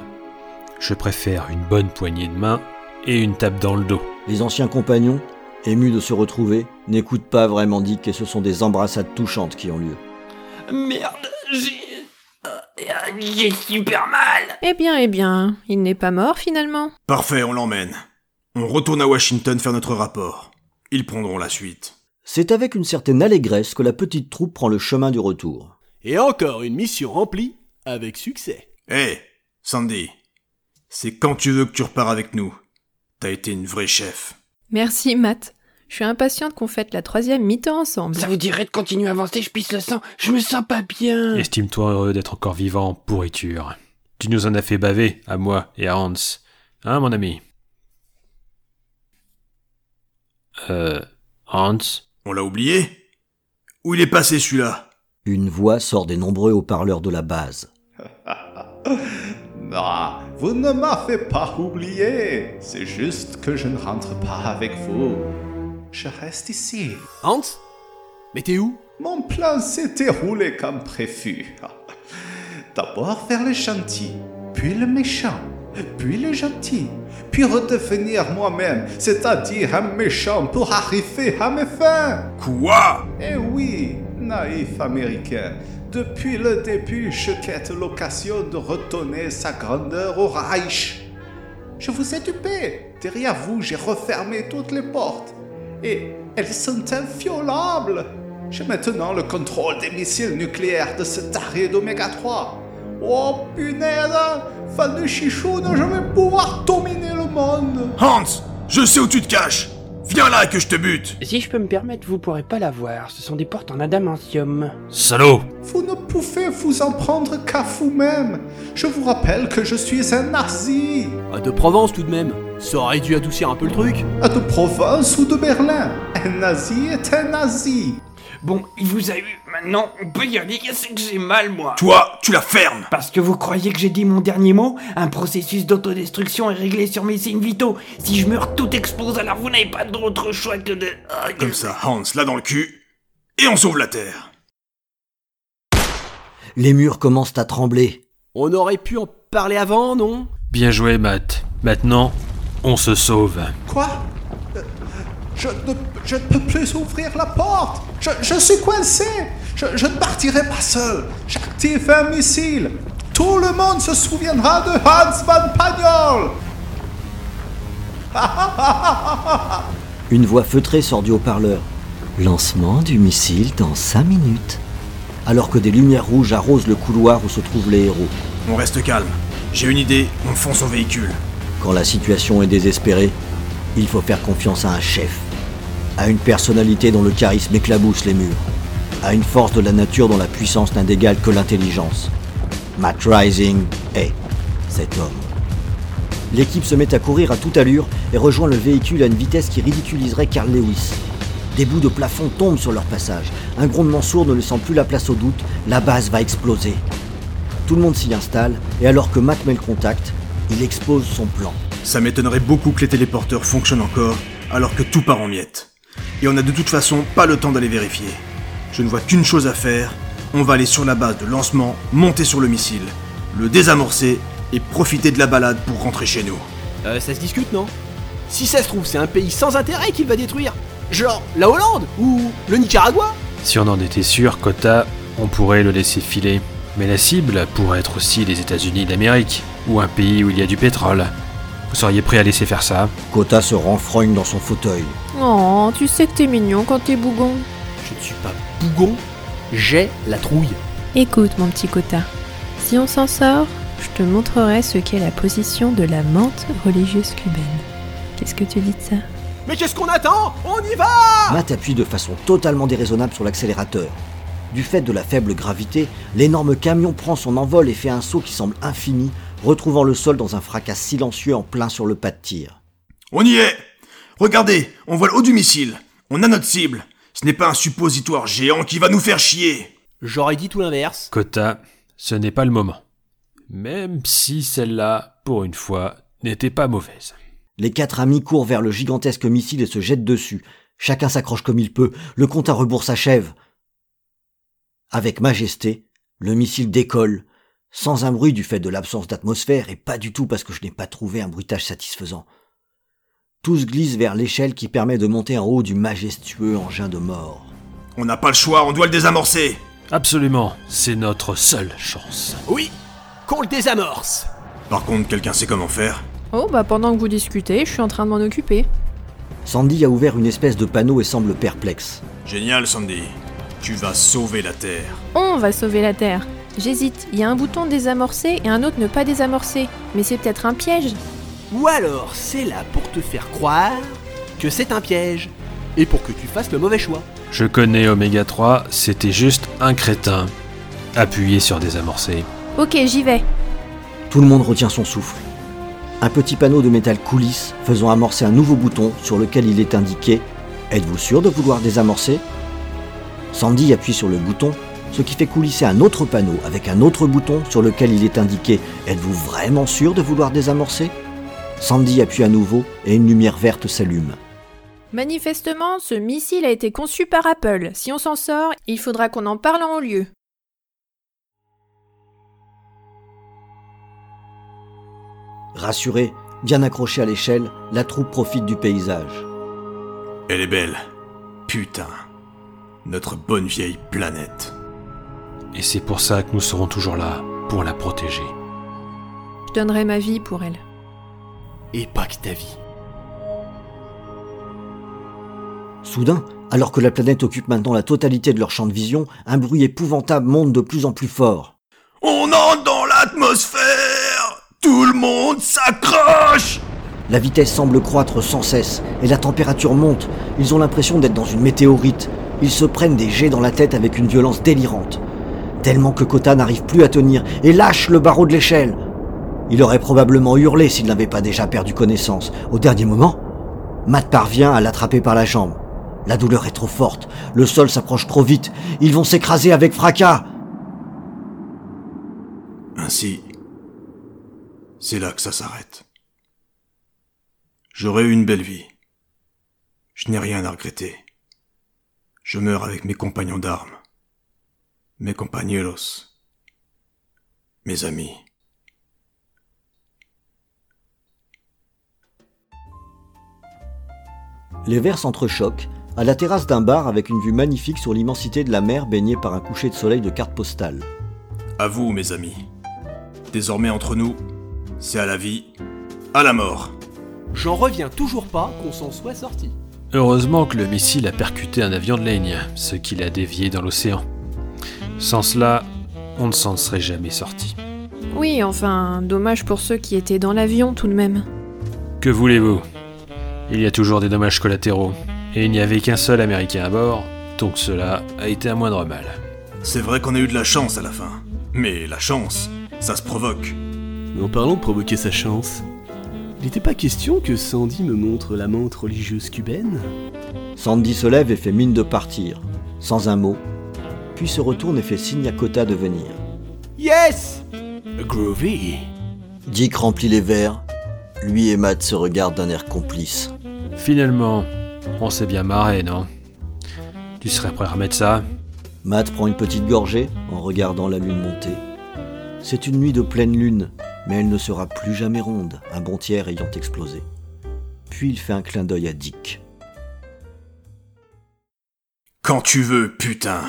Je préfère une bonne poignée de main et une tape dans le dos. Les anciens compagnons, émus de se retrouver, n'écoutent pas vraiment Dick et ce sont des embrassades touchantes qui ont lieu. Merde, j'ai... euh, J'ai super mal Eh bien, eh bien, il n'est pas mort finalement. Parfait, on l'emmène. On retourne à Washington faire notre rapport. Ils prendront la suite. C'est avec une certaine allégresse que la petite troupe prend le chemin du retour. Et encore une mission remplie avec succès. Hé, Sandy. C'est quand tu veux que tu repars avec nous. T'as été une vraie chef. Merci, Matt. Je suis impatiente qu'on fête la troisième mi-temps ensemble. Ça vous dirait de continuer à avancer, je pisse le sang, je me sens pas bien Estime-toi heureux d'être encore vivant, pourriture. Tu nous en as fait baver, à moi et à Hans. Hein, mon ami? Euh. Hans? On l'a oublié? Où il est passé celui-là? Une voix sort des nombreux haut-parleurs de la base. Non, vous ne m'avez pas oublié. C'est juste que je ne rentre pas avec vous. Je reste ici. Hans Mais t'es où? Mon plan s'est déroulé comme prévu. D'abord vers le gentil, puis le méchant, puis le gentil, puis redevenir moi-même, c'est-à-dire un méchant pour arriver à mes fins. Quoi? Eh oui, naïf américain. Depuis le début, je quête l'occasion de retourner sa grandeur au Reich. Je vous ai dupé. Derrière vous, j'ai refermé toutes les portes. Et elles sont inviolables. J'ai maintenant le contrôle des missiles nucléaires de ce taré d'Oméga 3. Oh punaise Fan de chichoune, je vais pouvoir dominer le monde Hans Je sais où tu te caches Viens là que je te bute Si je peux me permettre, vous pourrez pas la voir. Ce sont des portes en adamantium. Salaud Vous ne pouvez vous en prendre qu'à vous-même. Je vous rappelle que je suis un nazi. Ah, De Provence tout de même. Ça aurait dû adoucir un peu le truc. Ah, De Provence ou de Berlin. Un nazi est un nazi. Bon, il vous a eu. Maintenant, on peut y aller. C'est que j'ai mal, moi? Toi, tu la fermes Parce que vous croyez que j'ai dit mon dernier mot? Un processus d'autodestruction est réglé sur mes signes vitaux. Si je meurs, tout explose, alors vous n'avez pas d'autre choix que de... Ah, Comme ça, Hans, là dans le cul, et on sauve la Terre Les murs commencent à trembler. On aurait pu en parler avant, non? Bien joué, Matt. Maintenant, on se sauve. Quoi? Je ne, je ne peux plus ouvrir la porte. Je, je suis coincé. Je, je ne partirai pas seul. J'active un missile. Tout le monde se souviendra de Hans Van Pagnol. Une voix feutrée sort du haut-parleur. Lancement du missile dans 5 minutes. Alors que des lumières rouges arrosent le couloir où se trouvent les héros. On reste calme. J'ai une idée, on fonce au véhicule. Quand la situation est désespérée, il faut faire confiance à un chef, à une personnalité dont le charisme éclabousse les murs, à une force de la nature dont la puissance n'a d'égal que l'intelligence. Matt Rising est cet homme. L'équipe se met à courir à toute allure et rejoint le véhicule à une vitesse qui ridiculiserait Carl Lewis. Des bouts de plafond tombent sur leur passage. Un grondement sourd ne laissant plus la place au doute, la base va exploser. Tout le monde s'y installe et alors que Matt met le contact, il expose son plan. Ça m'étonnerait beaucoup que les téléporteurs fonctionnent encore, alors que tout part en miettes. Et on a de toute façon pas le temps d'aller vérifier. Je ne vois qu'une chose à faire, on va aller sur la base de lancement, monter sur le missile, le désamorcer et profiter de la balade pour rentrer chez nous. Euh, ça se discute, non? Si ça se trouve, c'est un pays sans intérêt qu'il va détruire. Genre la Hollande ou le Nicaragua? Si on en était sûr, Kota, on pourrait le laisser filer. Mais la cible pourrait être aussi les États-Unis d'Amérique, ou un pays où il y a du pétrole. Vous seriez prêt à laisser faire ça? Kota se renfrogne dans son fauteuil. Oh, tu sais que t'es mignon quand t'es bougon. Je ne suis pas bougon, j'ai la trouille. Écoute, mon petit Kota. Si on s'en sort, je te montrerai ce qu'est la position de la menthe religieuse cubaine. Qu'est-ce que tu dis de ça? Mais qu'est-ce qu'on attend? On y va Matt appuie de façon totalement déraisonnable sur l'accélérateur. Du fait de la faible gravité, l'énorme camion prend son envol et fait un saut qui semble infini, retrouvant le sol dans un fracas silencieux en plein sur le pas de tir. On y est Regardez, on voit le haut du missile. On a notre cible. Ce n'est pas un suppositoire géant qui va nous faire chier. J'aurais dit tout l'inverse. Kota, ce n'est pas le moment. Même si celle-là, pour une fois, n'était pas mauvaise. Les quatre amis courent vers le gigantesque missile et se jettent dessus. Chacun s'accroche comme il peut. Le compte à rebours s'achève. Avec majesté, le missile décolle, sans un bruit du fait de l'absence d'atmosphère et pas du tout parce que je n'ai pas trouvé un bruitage satisfaisant. Tous glissent vers l'échelle qui permet de monter en haut du majestueux engin de mort. On n'a pas le choix, on doit le désamorcer. Absolument, c'est notre seule chance. Oui, qu'on le désamorce. Par contre, quelqu'un sait comment faire Oh, bah pendant que vous discutez, je suis en train de m'en occuper. Sandy a ouvert une espèce de panneau et semble perplexe. Génial, Sandy. Tu vas sauver la Terre. On va sauver la Terre. J'hésite, il y a un bouton désamorcer et un autre ne pas désamorcer. Mais c'est peut-être un piège. Ou alors c'est là pour te faire croire que c'est un piège et pour que tu fasses le mauvais choix. Je connais Oméga 3, c'était juste un crétin. Appuyé sur désamorcer. Ok, j'y vais. Tout le monde retient son souffle. Un petit panneau de métal coulisse faisant amorcer un nouveau bouton sur lequel il est indiqué Êtes-vous sûr de vouloir désamorcer? Sandy appuie sur le bouton, ce qui fait coulisser un autre panneau avec un autre bouton sur lequel il est indiqué Êtes-vous vraiment sûr de vouloir désamorcer? Sandy appuie à nouveau et une lumière verte s'allume. Manifestement, ce missile a été conçu par Apple. Si on s'en sort, il faudra qu'on en parle en haut lieu. Rassurée, bien accrochée à l'échelle, la troupe profite du paysage. Elle est belle. Putain. Notre bonne vieille planète. Et c'est pour ça que nous serons toujours là, pour la protéger. Je donnerai ma vie pour elle. Et pas que ta vie. Soudain, alors que la planète occupe maintenant la totalité de leur champ de vision, un bruit épouvantable monte de plus en plus fort. On entre dans l'atmosphère Tout le monde s'accroche La vitesse semble croître sans cesse et la température monte. Ils ont l'impression d'être dans une météorite. Ils se prennent des jets dans la tête avec une violence délirante. Tellement que Kota n'arrive plus à tenir et lâche le barreau de l'échelle. Il aurait probablement hurlé s'il n'avait pas déjà perdu connaissance. Au dernier moment, Matt parvient à l'attraper par la jambe. La douleur est trop forte, le sol s'approche trop vite, ils vont s'écraser avec fracas. Ainsi, c'est là que ça s'arrête. J'aurais eu une belle vie. Je n'ai rien à regretter. Je meurs avec mes compagnons d'armes, mes compañeros, mes amis. Les vers s'entrechoquent à la terrasse d'un bar avec une vue magnifique sur l'immensité de la mer baignée par un coucher de soleil de carte postale. À vous, mes amis. Désormais entre nous, c'est à la vie, à la mort. J'en reviens toujours pas qu'on s'en soit sorti. Heureusement que le missile a percuté un avion de ligne, ce qui l'a dévié dans l'océan. Sans cela, on ne s'en serait jamais sorti. Oui, enfin, dommage pour ceux qui étaient dans l'avion tout de même. Que voulez-vous? Il y a toujours des dommages collatéraux, et il n'y avait qu'un seul Américain à bord, donc cela a été un moindre mal. C'est vrai qu'on a eu de la chance à la fin. Mais la chance, ça se provoque. En parlant de provoquer sa chance, il n'était pas question que Sandy me montre la menthe religieuse cubaine Sandy se lève et fait mine de partir, sans un mot, puis se retourne et fait signe à Kota de venir. Yes! Groovy. Dick remplit les verres, lui et Matt se regardent d'un air complice. Finalement, on s'est bien marré, non? Tu serais prêt à remettre ça? Matt prend une petite gorgée en regardant la lune monter. C'est une nuit de pleine lune, mais elle ne sera plus jamais ronde, un bon tiers ayant explosé. Puis il fait un clin d'œil à Dick. Quand tu veux, putain.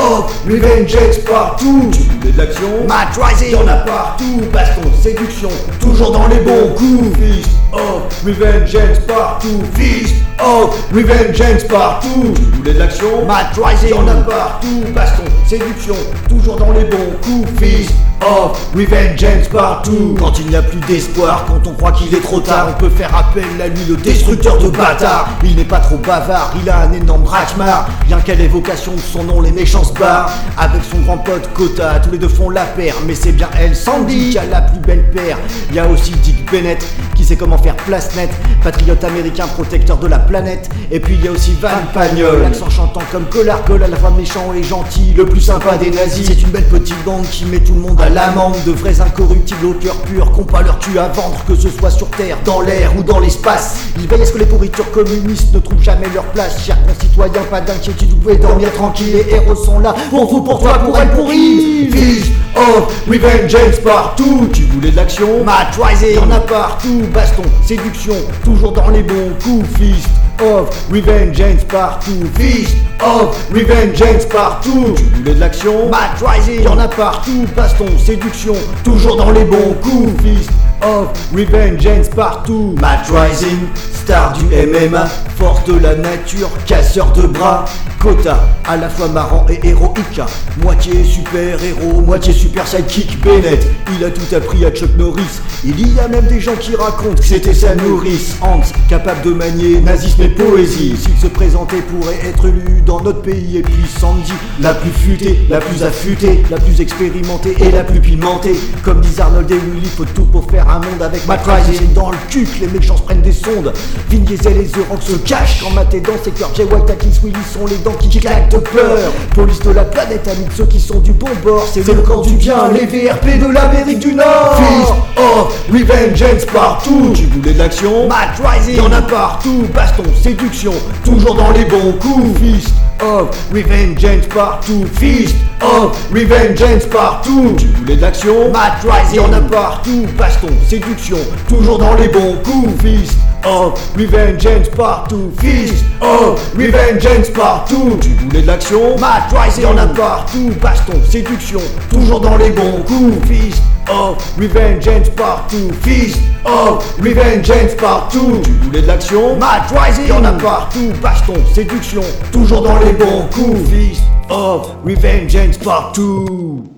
Fist of Revengeance partout. Voulais de l'action. Matt Rising. Y'en a partout. Baston, séduction, toujours dans les bons coups. Fist. Of Revengeance partout. Fist. Of Revengeance partout. Tu voulais de l'action. Matt Rising. Y'en a partout. Baston, séduction, toujours dans les bons coups. Fist of Revengeance partout. Quand il n'y a plus d'espoir, quand on croit qu'il est trop tard On peut faire appel à lui, le destructeur de bâtards. Il n'est pas trop bavard, il a un énorme braquemar Bien qu'à l'évocation de son nom, les méchants se barrent Avec son grand pote Kota, tous les deux font la paire. Mais c'est bien elle, Sandy, qui a la plus belle paire. Il y a aussi Dick Bennett, qui sait comment faire place nette. Patriote américain, protecteur de la planète. Et puis il y a aussi Van Pagnol L'accent chantant comme Collar Cole, à la fois méchant et gentil Le plus sympa des nazis. C'est une belle petite bande qui met tout le monde à l'amende De vrais incorruptibles au cœur pur Qu'on pas leur cul à vendre, que ce soit sur terre, dans l'air ou dans l'espace. Ils veillent à ce que les pourritures communistes ne trouvent jamais leur place. Chers concitoyens, pas d'inquiétude, vous pouvez dormir tranquille. Les héros sont là, pour vous, pour toi, pour elle, pour ils. Fist of Revengeance partout. Tu voulais de l'action? Matt Rising. Y'en a partout. Baston, séduction, toujours dans les bons coups. Fist of Revengeance partout. Fist of Revengeance partout. Tu voulais de l'action. Matt Rising. Y'en a partout. Baston, séduction, toujours dans les bons coups. Fist of Revengeance partout. Matt Rising, star du MMA Force de la nature, casseur de bras. Kota, à la fois marrant et héroïque. Moitié super héros, moitié super sidekick Bennett, il a tout appris à Chuck Norris. Il y a même des gens qui racontent que c'était sa nourrice. Hans, capable de manier nazisme et poésies. S'il se présentait, pourrait être lu dans notre pays. Et puis Sandy, la plus futée, la plus affûtée, la plus expérimentée et la plus pimentée. Comme disent Arnold et Willy, faut tout pour faire un monde avec Matt Rising dans le cul que les méchants se prennent des sondes. Vin Diesel et The Rock se cachent quand Matt est dans ses cœurs. Jay White, Atkins, Willy sont les dents qui claquent de peur. Police de la planète, amis de ceux qui sont du bon bord. C'est le camp du bien, les VRP de l'Amérique du Nord. Fist of Revengeance partout. Tu voulais de l'action? Matt Rising, y'en a partout. Baston, séduction, toujours dans les bons coups. Fist of Revengeance partout. Fist of Revengeance partout. Tu voulais de l'action? Matt Rising, y'en a partout. Baston, séduction, toujours dans les bons coups. Fist of Revengeance partout. Fist of Revengeance partout. Tu voulais de l'action? Matt Rising, y'en a partout. Baston, séduction, toujours dans les bons coups. Fist of Revengeance partout. Fist of Revengeance partout. Tu voulais de l'action? Matt Rising, y'en a partout. Baston, séduction, toujours dans les bons coups. Fist of Revengeance partout.